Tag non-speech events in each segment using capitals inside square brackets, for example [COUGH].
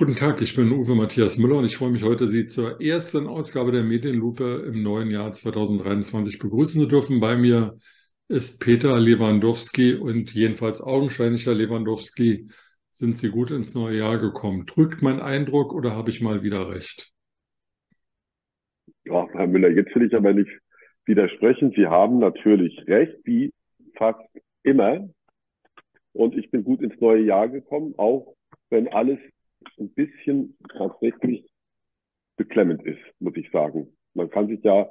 Guten Tag, ich bin Uwe Matthias Müller und ich freue mich heute, Sie zur ersten Ausgabe der Medienlupe im neuen Jahr 2023 begrüßen zu dürfen. Bei mir ist Peter Lewandowski und jedenfalls augenscheinlicher Lewandowski. Sind Sie gut ins neue Jahr gekommen? Trügt mein Eindruck oder habe ich mal wieder recht? Ja, Herr Müller, jetzt will ich aber nicht widersprechen. Sie haben natürlich recht, wie fast immer. Und ich bin gut ins neue Jahr gekommen, auch wenn alles ein bisschen tatsächlich beklemmend ist, muss ich sagen. Man kann sich ja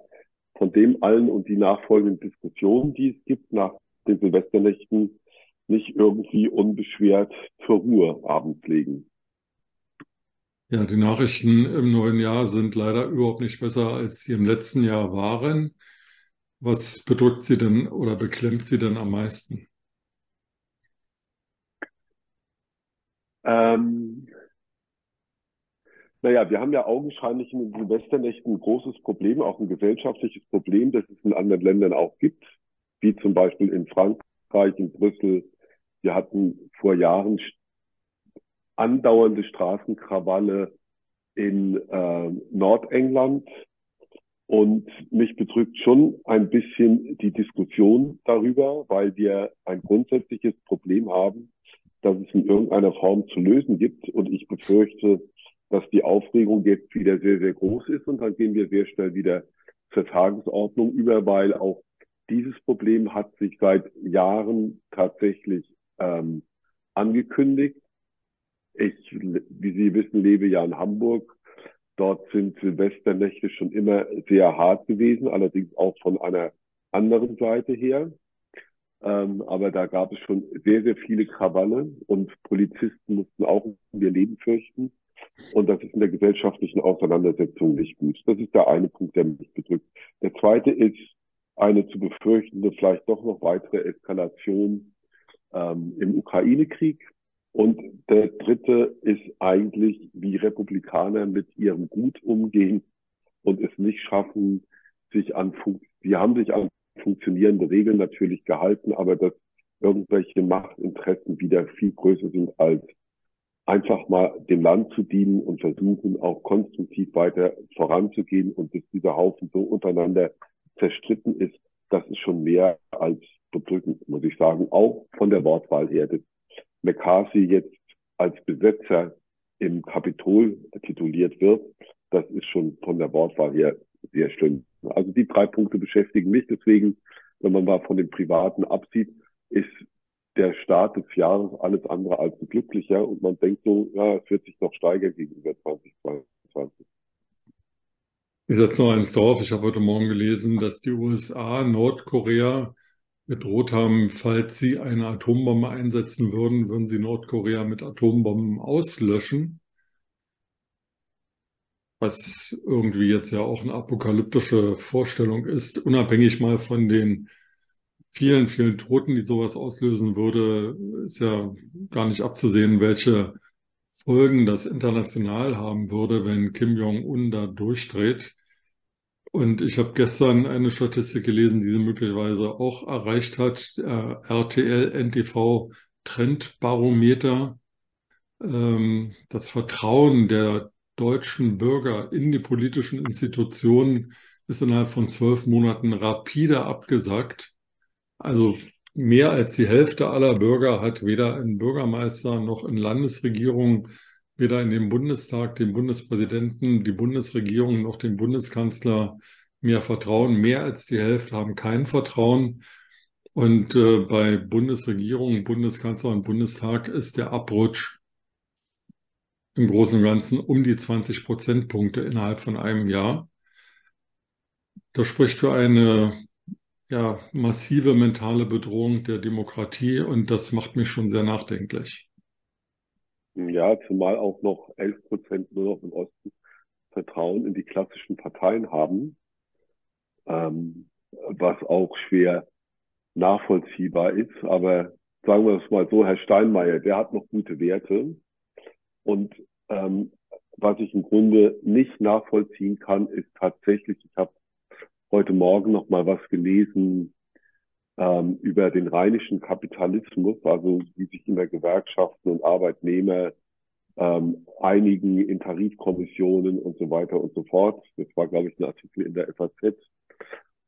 von dem allen und die nachfolgenden Diskussionen, die es gibt nach den Silvesternächten, nicht irgendwie unbeschwert zur Ruhe abends legen. Ja, die Nachrichten im neuen Jahr sind leider überhaupt nicht besser, als sie im letzten Jahr waren. Was bedrückt Sie denn oder beklemmt Sie denn am meisten? Ähm, naja, wir haben ja augenscheinlich in den Silvesternächten ein großes Problem, auch ein gesellschaftliches Problem, das es in anderen Ländern auch gibt, wie zum Beispiel in Frankreich, in Brüssel. Wir hatten vor Jahren andauernde Straßenkrawalle in äh, Nordengland. Und mich bedrückt schon ein bisschen die Diskussion darüber, weil wir ein grundsätzliches Problem haben, das es in irgendeiner Form zu lösen gibt. Und ich befürchte, dass die Aufregung jetzt wieder sehr, sehr groß ist und dann gehen wir sehr schnell wieder zur Tagesordnung über, weil auch dieses Problem hat sich seit Jahren tatsächlich ähm, angekündigt. Ich, wie Sie wissen, lebe ja in Hamburg. Dort sind Silvesternächte schon immer sehr hart gewesen, allerdings auch von einer anderen Seite her. Ähm, aber da gab es schon sehr, sehr viele Krawalle und Polizisten mussten auch ihr Leben fürchten. Und das ist in der gesellschaftlichen Auseinandersetzung nicht gut. Das ist der eine Punkt, der mich bedrückt. Der zweite ist eine zu befürchtende, vielleicht doch noch weitere Eskalation ähm, im Ukraine-Krieg. Und der dritte ist eigentlich, wie Republikaner mit ihrem Gut umgehen und es nicht schaffen, sich an, sie haben sich an funktionierende Regeln natürlich gehalten, aber dass irgendwelche Machtinteressen wieder viel größer sind als einfach mal dem Land zu dienen und versuchen auch konstruktiv weiter voranzugehen und dass dieser Haufen so untereinander zerstritten ist, das ist schon mehr als bedrückend, muss ich sagen, auch von der Wortwahl her. Dass McCarthy jetzt als Besetzer im Kapitol tituliert wird, das ist schon von der Wortwahl her sehr schlimm. Also die drei Punkte beschäftigen mich. Deswegen, wenn man mal von dem Privaten absieht, ist der Start des Jahres alles andere als glücklicher und man denkt so, ja, es wird sich noch steigern gegenüber 2022. Ich setze noch eins drauf. Ich habe heute Morgen gelesen, dass die USA Nordkorea gedroht haben, falls sie eine Atombombe einsetzen würden, würden sie Nordkorea mit Atombomben auslöschen. Was irgendwie jetzt ja auch eine apokalyptische Vorstellung ist, unabhängig mal von den vielen, vielen Toten, die sowas auslösen würde, ist ja gar nicht abzusehen, welche Folgen das international haben würde, wenn Kim Jong-un da durchdreht. Und ich habe gestern eine Statistik gelesen, die sie möglicherweise auch erreicht hat, äh, RTL NTV Trendbarometer. Ähm, das Vertrauen der deutschen Bürger in die politischen Institutionen ist innerhalb von zwölf Monaten rapide abgesackt. Also mehr als die Hälfte aller Bürger hat weder in Bürgermeister noch in Landesregierung, weder in den Bundestag, den Bundespräsidenten, die Bundesregierung noch den Bundeskanzler mehr Vertrauen. Mehr als die Hälfte haben kein Vertrauen. Und äh, bei Bundesregierung, Bundeskanzler und Bundestag ist der Abrutsch im Großen und Ganzen um die 20 Prozentpunkte innerhalb von einem Jahr. Das spricht für eine ja, massive mentale Bedrohung der Demokratie und das macht mich schon sehr nachdenklich. Ja, zumal auch noch 11 Prozent nur noch im Osten Vertrauen in die klassischen Parteien haben, ähm, was auch schwer nachvollziehbar ist. Aber sagen wir es mal so, Herr Steinmeier, der hat noch gute Werte. Und ähm, was ich im Grunde nicht nachvollziehen kann, ist tatsächlich, ich habe heute Morgen noch mal was gelesen ähm, über den rheinischen Kapitalismus, also wie sich immer Gewerkschaften und Arbeitnehmer ähm, einigen in Tarifkommissionen und so weiter und so fort. Das war, glaube ich, ein Artikel in der FAZ.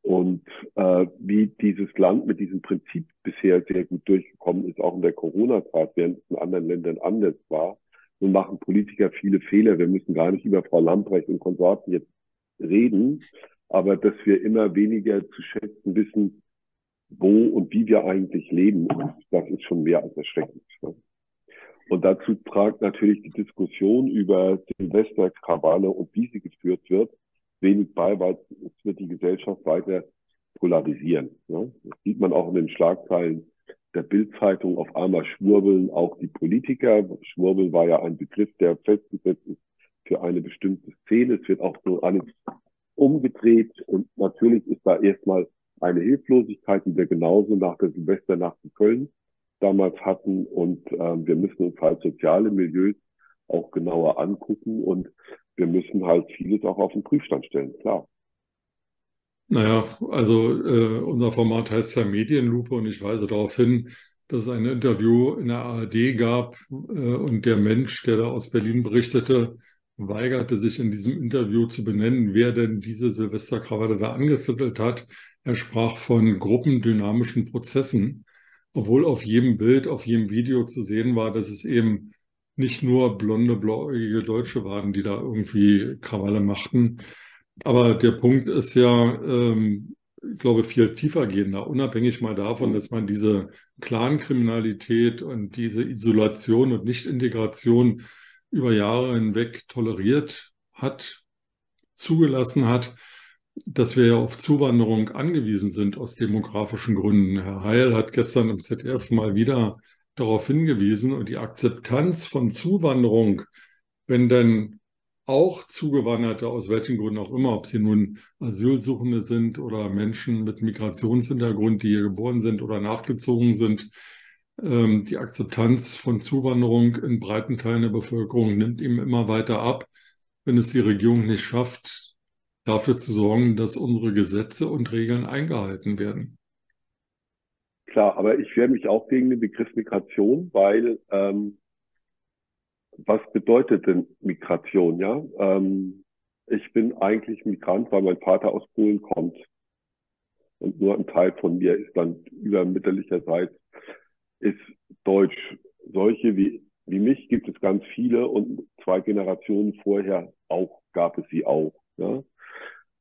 Und äh, wie dieses Land mit diesem Prinzip bisher sehr gut durchgekommen ist, auch in der Corona-Tat, während es in anderen Ländern anders war. Nun machen Politiker viele Fehler. Wir müssen gar nicht über Frau Lamprecht und Konsorten jetzt reden, aber dass wir immer weniger zu schätzen wissen, wo und wie wir eigentlich leben, das ist schon mehr als erschreckend. Ne? Und dazu tragt natürlich die Diskussion über Silvesterkrawalle und wie sie geführt wird, wenig bei, weil es wird die Gesellschaft weiter polarisieren. Ne? Das sieht man auch in den Schlagzeilen der Bildzeitung auf einmal schwurbeln auch die Politiker. Schwurbeln war ja ein Begriff, der festgesetzt ist für eine bestimmte Szene. Es wird auch so alles umgedreht. Und natürlich ist da erstmal eine Hilflosigkeit, die wir genauso nach der Silvesternacht in Köln damals hatten. Und ähm, wir müssen uns halt soziale Milieus auch genauer angucken. Und wir müssen halt vieles auch auf den Prüfstand stellen, klar. Naja, also äh, unser Format heißt ja Medienlupe. Und ich weise darauf hin, dass es ein Interview in der ARD gab äh, und der Mensch, der da aus Berlin berichtete, weigerte sich in diesem Interview zu benennen, wer denn diese Silvesterkrawatte da angefittelt hat. Er sprach von gruppendynamischen Prozessen, obwohl auf jedem Bild, auf jedem Video zu sehen war, dass es eben nicht nur blonde, blauäugige Deutsche waren, die da irgendwie Krawalle machten. Aber der Punkt ist ja, ähm, ich glaube, viel tiefergehender, unabhängig mal davon, dass man diese Clankriminalität und diese Isolation und Nichtintegration über Jahre hinweg toleriert hat, zugelassen hat, dass wir ja auf Zuwanderung angewiesen sind aus demografischen Gründen. Herr Heil hat gestern im ZDF mal wieder darauf hingewiesen und die Akzeptanz von Zuwanderung, wenn denn auch Zugewanderte, aus welchen Gründen auch immer, ob sie nun Asylsuchende sind oder Menschen mit Migrationshintergrund, die hier geboren sind oder nachgezogen sind, die Akzeptanz von Zuwanderung in breiten Teilen der Bevölkerung nimmt ihm immer weiter ab, wenn es die Regierung nicht schafft, dafür zu sorgen, dass unsere Gesetze und Regeln eingehalten werden. Klar, aber ich wehre mich auch gegen den Begriff Migration, weil ähm, was bedeutet denn Migration? Ja, ähm, ich bin eigentlich Migrant, weil mein Vater aus Polen kommt und nur ein Teil von mir ist dann übermütterlicherseits ist Deutsch. Solche wie wie mich gibt es ganz viele und zwei Generationen vorher auch gab es sie auch. Ja?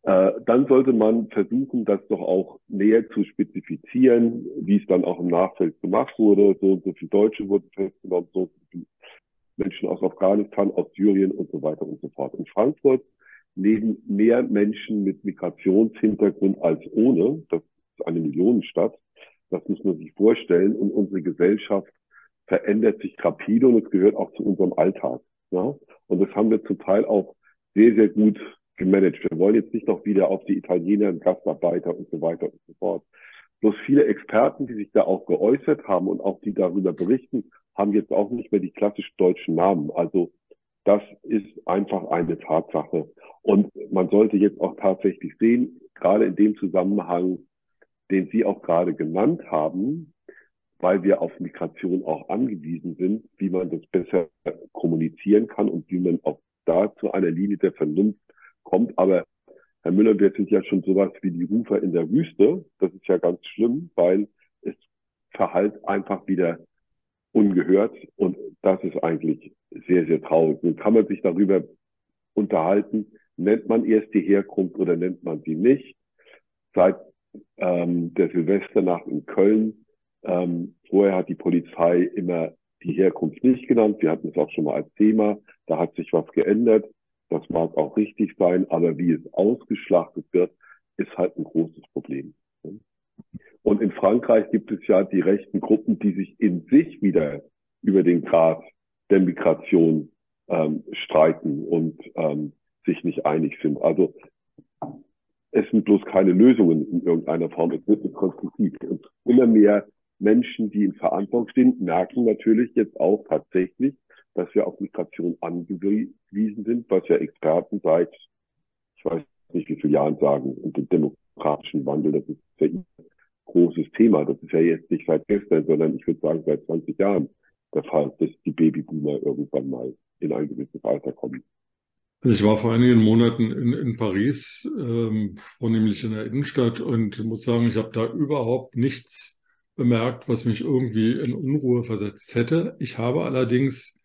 Äh, dann sollte man versuchen, das doch auch näher zu spezifizieren, wie es dann auch im Nachfeld gemacht wurde. So und so viele Deutsche wurden festgenommen, so so viele Menschen aus Afghanistan, aus Syrien und so weiter und so fort. In Frankfurt leben mehr Menschen mit Migrationshintergrund als ohne. Das ist eine Millionenstadt. Das muss man sich vorstellen. Und unsere Gesellschaft verändert sich rapide und es gehört auch zu unserem Alltag. Ja? Und das haben wir zum Teil auch sehr, sehr gut gemanagt. Wir wollen jetzt nicht noch wieder auf die Italiener, Gastarbeiter und so weiter und so fort. Bloß viele Experten, die sich da auch geäußert haben und auch die darüber berichten, haben jetzt auch nicht mehr die klassisch deutschen Namen. Also das ist einfach eine Tatsache. Und man sollte jetzt auch tatsächlich sehen, gerade in dem Zusammenhang, den Sie auch gerade genannt haben, weil wir auf Migration auch angewiesen sind, wie man das besser kommunizieren kann und wie man auch da zu einer Linie der Vernunft kommt. Aber Herr Müller, wir sind ja schon sowas wie die Rufer in der Wüste. Das ist ja ganz schlimm, weil es verhallt einfach wieder ungehört. Und das ist eigentlich sehr, sehr traurig. Nun kann man sich darüber unterhalten, nennt man erst die Herkunft oder nennt man sie nicht. Seit ähm, der Silvesternacht in Köln, ähm, vorher hat die Polizei immer die Herkunft nicht genannt. Wir hatten es auch schon mal als Thema. Da hat sich was geändert. Das mag auch richtig sein, aber wie es ausgeschlachtet wird, ist halt ein großes Problem. Und in Frankreich gibt es ja die rechten Gruppen, die sich in sich wieder über den Grad der Migration ähm, streiten und ähm, sich nicht einig sind. Also es sind bloß keine Lösungen in irgendeiner Form. Es wird nicht konstruktiv. Und immer mehr Menschen, die in Verantwortung stehen, merken natürlich jetzt auch tatsächlich, dass wir auf Migration angewiesen sind, was ja Experten seit, ich weiß nicht wie viele Jahren sagen, und dem demokratischen Wandel, das ist ja ein großes Thema. Das ist ja jetzt nicht seit gestern, sondern ich würde sagen seit 20 Jahren der Fall, dass die Babyboomer irgendwann mal in ein gewisses Alter kommen. Also ich war vor einigen Monaten in, in Paris, ähm, vornehmlich in der Innenstadt, und muss sagen, ich habe da überhaupt nichts bemerkt, was mich irgendwie in Unruhe versetzt hätte. Ich habe allerdings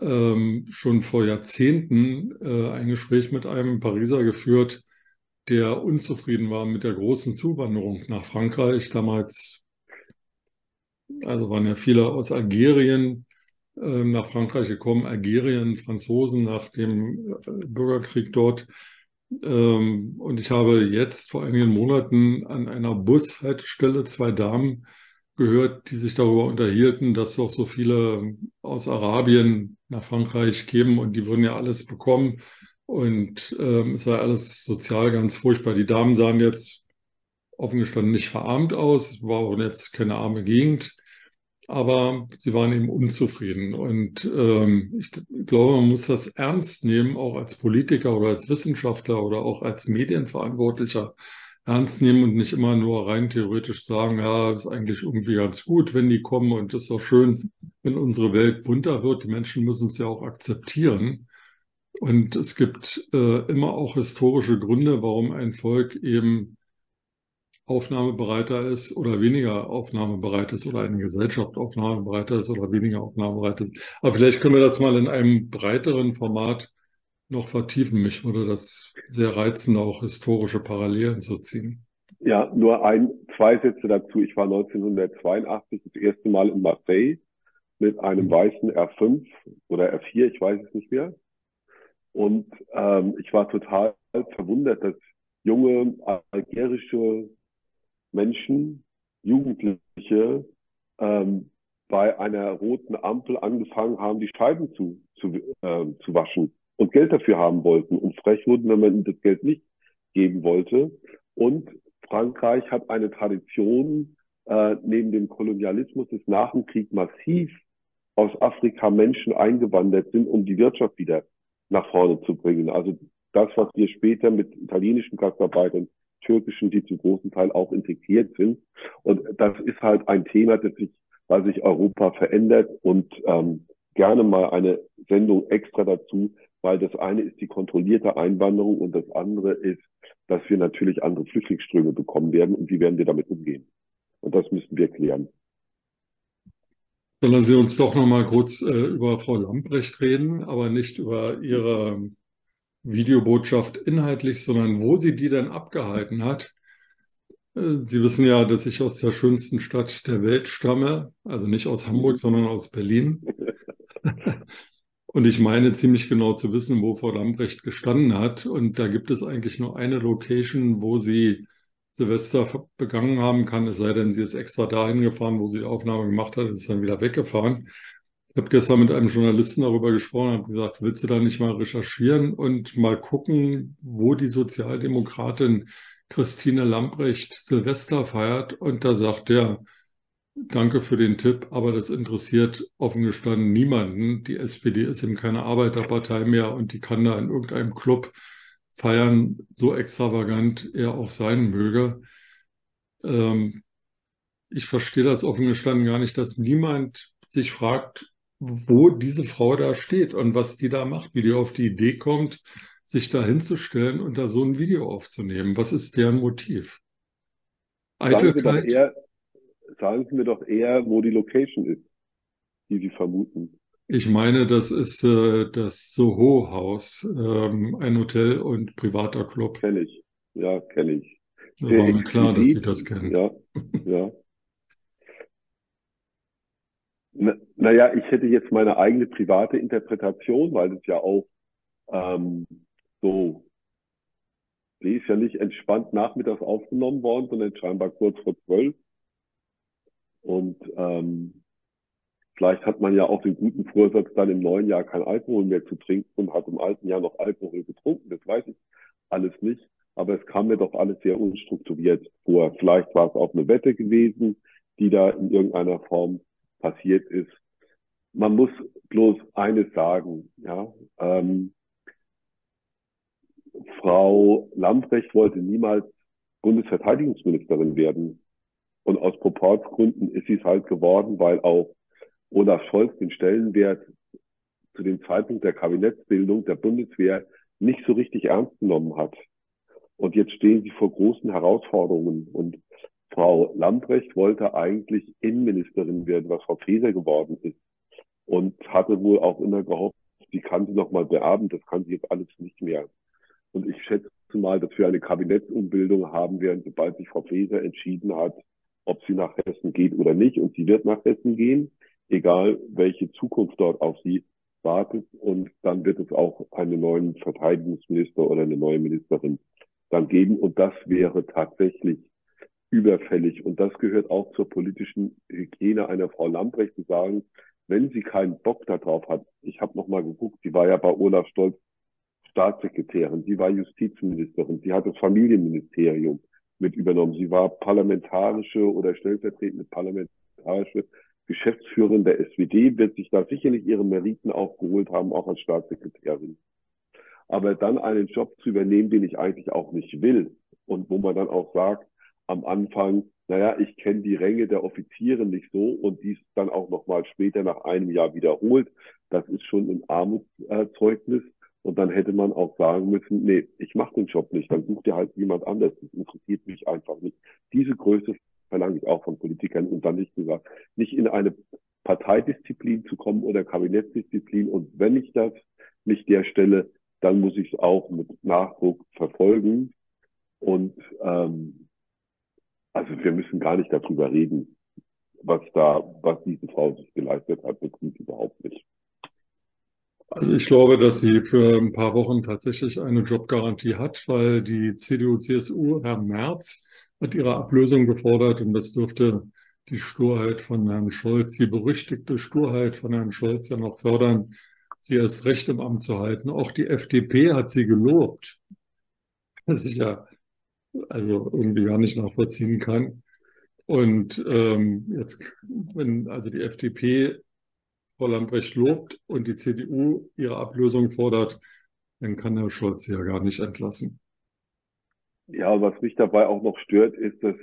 ähm, schon vor Jahrzehnten äh, ein Gespräch mit einem Pariser geführt, der unzufrieden war mit der großen Zuwanderung nach Frankreich. Damals, also waren ja viele aus Algerien nach Frankreich gekommen, Algerien, Franzosen nach dem äh, Bürgerkrieg dort. Ähm, und ich habe jetzt vor einigen Monaten an einer Bushaltestelle zwei Damen gehört, die sich darüber unterhielten, dass doch so viele aus Arabien nach Frankreich kämen und die würden ja alles bekommen. Und ähm, es war alles sozial ganz furchtbar. Die Damen sahen jetzt offen gestanden nicht verarmt aus. Es war auch jetzt keine arme Gegend aber sie waren eben unzufrieden. Und ähm, ich glaube, man muss das ernst nehmen, auch als Politiker oder als Wissenschaftler oder auch als Medienverantwortlicher ernst nehmen und nicht immer nur rein theoretisch sagen, ja, ist eigentlich irgendwie ganz gut, wenn die kommen und es ist auch schön, wenn unsere Welt bunter wird. Die Menschen müssen es ja auch akzeptieren. Und es gibt äh, immer auch historische Gründe, warum ein Volk eben aufnahmebereiter ist oder weniger aufnahmebereit ist oder eine Gesellschaft aufnahmebereiter ist oder weniger aufnahmebereit ist. Aber vielleicht können wir das mal in einem breiteren Format noch vertiefen. Mich würde das sehr reizen, auch historische Parallelen zu ziehen. Ja, nur ein, zwei Sätze dazu. Ich war 1982 das erste Mal in Marseille mit einem mhm. weißen R5 oder R4, ich weiß es nicht mehr. Und ähm, ich war total verwundert, dass junge algerische Menschen, Jugendliche, ähm, bei einer roten Ampel angefangen haben, die Scheiben zu, zu, äh, zu waschen und Geld dafür haben wollten und frech wurden, wenn man ihnen das Geld nicht geben wollte. Und Frankreich hat eine Tradition, äh, neben dem Kolonialismus des nach dem Krieg massiv aus Afrika Menschen eingewandert sind, um die Wirtschaft wieder nach vorne zu bringen. Also das, was wir später mit italienischen Gastarbeitern türkischen, die zum großen Teil auch integriert sind. Und das ist halt ein Thema, das sich, weil sich Europa verändert und ähm, gerne mal eine Sendung extra dazu, weil das eine ist die kontrollierte Einwanderung und das andere ist, dass wir natürlich andere Flüchtlingsströme bekommen werden und wie werden wir damit umgehen. Und das müssen wir klären. Sollen Sie uns doch noch mal kurz äh, über Frau Lamprecht reden, aber nicht über Ihre Videobotschaft inhaltlich, sondern wo sie die denn abgehalten hat. Äh, sie wissen ja, dass ich aus der schönsten Stadt der Welt stamme, also nicht aus Hamburg, sondern aus Berlin. Und ich meine ziemlich genau zu wissen, wo Frau Lambrecht gestanden hat. Und da gibt es eigentlich nur eine Location, wo sie Silvester begangen haben kann, es sei denn, sie ist extra dahin gefahren, wo sie die Aufnahme gemacht hat, ist dann wieder weggefahren. Ich habe gestern mit einem Journalisten darüber gesprochen und gesagt, willst du da nicht mal recherchieren und mal gucken, wo die Sozialdemokratin Christine Lamprecht Silvester feiert? Und da sagt er, danke für den Tipp, aber das interessiert offen gestanden niemanden. Die SPD ist eben keine Arbeiterpartei mehr und die kann da in irgendeinem Club feiern, so extravagant er auch sein möge. Ähm, ich verstehe das offen gestanden gar nicht, dass niemand sich fragt, wo diese Frau da steht und was die da macht, wie die auf die Idee kommt, sich da hinzustellen und da so ein Video aufzunehmen. Was ist deren Motiv? Eitelkeit? Sagen Sie, eher, sagen Sie mir doch eher, wo die Location ist, die Sie vermuten. Ich meine, das ist äh, das Soho-Haus, ähm, ein Hotel und privater Club. Kenne ich, ja, kenne ich. Da war mir klar, dass Sie das kennen. Ja, ja. Naja, ich hätte jetzt meine eigene private Interpretation, weil es ja auch ähm, so, die ist ja nicht entspannt nachmittags aufgenommen worden, sondern scheinbar kurz vor zwölf. Und ähm, vielleicht hat man ja auch den guten Vorsatz, dann im neuen Jahr kein Alkohol mehr zu trinken und hat im alten Jahr noch Alkohol getrunken. Das weiß ich alles nicht. Aber es kam mir doch alles sehr unstrukturiert vor. Vielleicht war es auch eine Wette gewesen, die da in irgendeiner Form passiert ist. Man muss bloß eines sagen, ja. Ähm, Frau Lambrecht wollte niemals Bundesverteidigungsministerin werden. Und aus Proportsgründen ist sie es halt geworden, weil auch Olaf Scholz den Stellenwert zu dem Zeitpunkt der Kabinettsbildung der Bundeswehr nicht so richtig ernst genommen hat. Und jetzt stehen sie vor großen Herausforderungen. Und Frau Lambrecht wollte eigentlich Innenministerin werden, was Frau Faeser geworden ist. Und hatte wohl auch immer gehofft, sie kann sie noch mal beerben. Das kann sie jetzt alles nicht mehr. Und ich schätze mal, dass wir eine Kabinettsumbildung haben werden, sobald sich Frau Faeser entschieden hat, ob sie nach Hessen geht oder nicht. Und sie wird nach Hessen gehen, egal welche Zukunft dort auf sie wartet. Und dann wird es auch einen neuen Verteidigungsminister oder eine neue Ministerin dann geben. Und das wäre tatsächlich überfällig. Und das gehört auch zur politischen Hygiene einer Frau Lambrecht zu sagen, wenn sie keinen Bock darauf hat. Ich habe noch mal geguckt, sie war ja bei Olaf Stolz Staatssekretärin, sie war Justizministerin, sie hat das Familienministerium mit übernommen, sie war parlamentarische oder stellvertretende parlamentarische Geschäftsführerin der SWD, wird sich da sicherlich ihre Meriten aufgeholt haben, auch als Staatssekretärin. Aber dann einen Job zu übernehmen, den ich eigentlich auch nicht will und wo man dann auch sagt, am Anfang, naja, ich kenne die Ränge der Offiziere nicht so und dies dann auch nochmal später nach einem Jahr wiederholt, das ist schon ein Armutszeugnis. Und dann hätte man auch sagen müssen, nee, ich mache den Job nicht, dann sucht ihr halt jemand anders. Das interessiert mich einfach nicht. Diese Größe verlange ich auch von Politikern und dann nicht gesagt, nicht in eine Parteidisziplin zu kommen oder Kabinettsdisziplin. Und wenn ich das nicht der Stelle, dann muss ich es auch mit Nachdruck verfolgen. Und ähm, also wir müssen gar nicht darüber reden, was da, was diese Frau sich geleistet hat, das tut überhaupt nicht. Also ich glaube, dass sie für ein paar Wochen tatsächlich eine Jobgarantie hat, weil die CDU-CSU, Herr Merz, hat ihre Ablösung gefordert und das dürfte die Sturheit von Herrn Scholz, die berüchtigte Sturheit von Herrn Scholz ja noch fördern, sie erst recht im Amt zu halten. Auch die FDP hat sie gelobt, was ich ja also irgendwie gar nicht nachvollziehen kann. Und ähm, jetzt, wenn also die FDP Frau Lambrecht lobt und die CDU ihre Ablösung fordert, dann kann Herr Scholz sie ja gar nicht entlassen. Ja, was mich dabei auch noch stört, ist, dass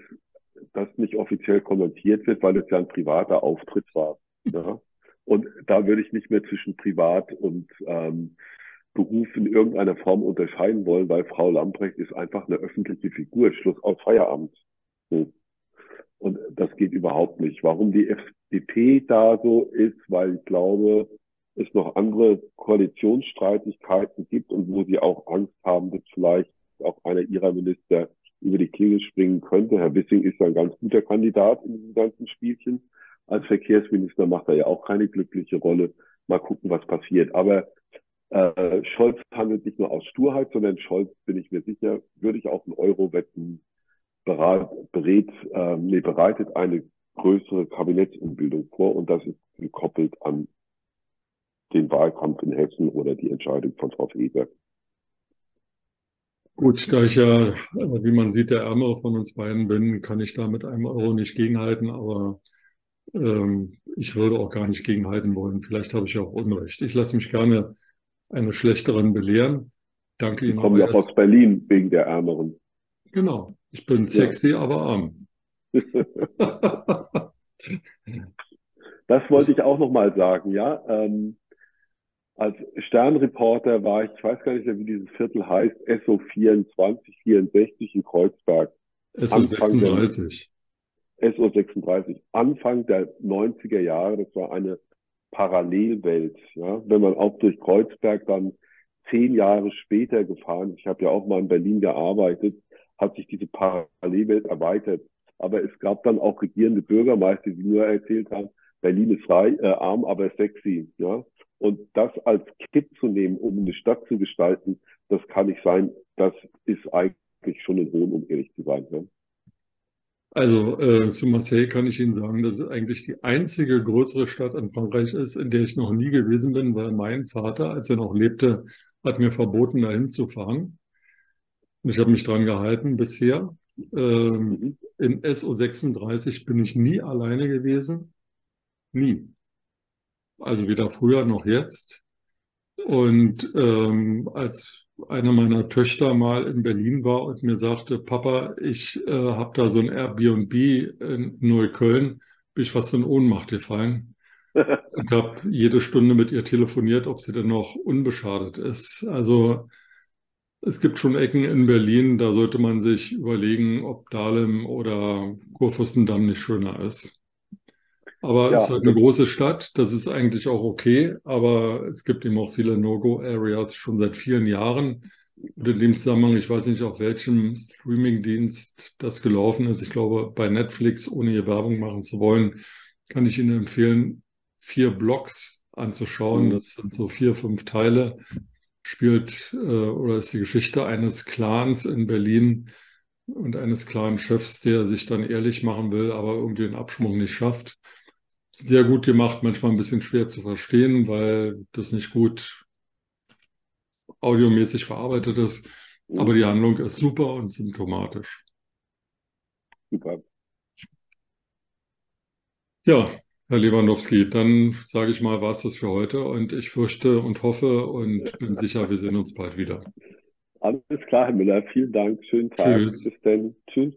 das nicht offiziell kommentiert wird, weil es ja ein privater Auftritt war. Ja? Und da würde ich nicht mehr zwischen Privat und ähm, Beruf in irgendeiner Form unterscheiden wollen, weil Frau Lambrecht ist einfach eine öffentliche Figur. Schluss aus Feierabend. So. Und das geht überhaupt nicht. Warum die FDP da so ist, weil ich glaube, es noch andere Koalitionsstreitigkeiten gibt und wo sie auch Angst haben, dass vielleicht auch einer ihrer Minister über die Klingel springen könnte. Herr Wissing ist ein ganz guter Kandidat in diesem ganzen Spielchen. Als Verkehrsminister macht er ja auch keine glückliche Rolle. Mal gucken, was passiert. Aber äh, Scholz handelt nicht nur aus Sturheit, sondern Scholz, bin ich mir sicher, würde ich auch einen Euro wetten, berät, berät, äh, nee, bereitet eine größere Kabinettsumbildung vor und das ist gekoppelt an den Wahlkampf in Hessen oder die Entscheidung von Frau Faeser. Gut, da ich ja, wie man sieht, der Ärmere von uns beiden bin, kann ich da mit einem Euro nicht gegenhalten, aber ähm, ich würde auch gar nicht gegenhalten wollen. Vielleicht habe ich auch Unrecht. Ich lasse mich gerne eines Schlechteren belehren. Danke Ihnen. Ich komme ja aus Berlin wegen der Ärmeren. Genau. Ich bin sexy, ja. aber arm. [LAUGHS] [LAUGHS] das wollte ich auch nochmal sagen, ja. Ähm, als Sternreporter war ich, ich weiß gar nicht mehr, wie dieses Viertel heißt, SO 24, 64 in Kreuzberg. SO 36. SO 36. Anfang der 90er Jahre, das war eine Parallelwelt. Ja? Wenn man auch durch Kreuzberg dann zehn Jahre später gefahren, ich habe ja auch mal in Berlin gearbeitet, hat sich diese Parallelwelt erweitert. Aber es gab dann auch regierende Bürgermeister, die nur erzählt haben, Berlin ist frei, äh, arm, aber sexy. Ja? Und das als Kitt zu nehmen, um eine Stadt zu gestalten, das kann nicht sein. Das ist eigentlich schon ein Hohn, um ehrlich zu sein. Ja? Also äh, zu Marseille kann ich Ihnen sagen, dass es eigentlich die einzige größere Stadt in Frankreich ist, in der ich noch nie gewesen bin, weil mein Vater, als er noch lebte, hat mir verboten, dahin zu fahren. Und ich habe mich dran gehalten bisher. Ähm, in SO36 bin ich nie alleine gewesen. Nie. Also weder früher noch jetzt. Und ähm, als eine meiner Töchter mal in Berlin war und mir sagte, Papa, ich äh, habe da so ein Airbnb in Neukölln, bin ich fast in Ohnmacht gefallen. [LAUGHS] und habe jede Stunde mit ihr telefoniert, ob sie denn noch unbeschadet ist. Also es gibt schon Ecken in Berlin, da sollte man sich überlegen, ob Dahlem oder Kurfürstendamm nicht schöner ist. Aber ja, es ist halt eine große Stadt, das ist eigentlich auch okay, aber es gibt eben auch viele No-Go-Areas schon seit vielen Jahren. Und in dem Zusammenhang, ich weiß nicht, auf welchem Streaming-Dienst das gelaufen ist. Ich glaube, bei Netflix, ohne hier Werbung machen zu wollen, kann ich Ihnen empfehlen, vier Blogs anzuschauen. Mhm. Das sind so vier, fünf Teile spielt äh, oder ist die Geschichte eines Clans in Berlin und eines klaren Chefs, der sich dann ehrlich machen will, aber irgendwie den Abschwung nicht schafft. Sehr gut gemacht, manchmal ein bisschen schwer zu verstehen, weil das nicht gut audiomäßig verarbeitet ist. Aber die Handlung ist super und symptomatisch. Super. Ja, Herr Lewandowski, dann sage ich mal, war es das für heute und ich fürchte und hoffe und bin sicher, wir sehen uns bald wieder. Alles klar, Herr Müller. Vielen Dank. Schönen Tag. Tschüss. Bis dann. Tschüss.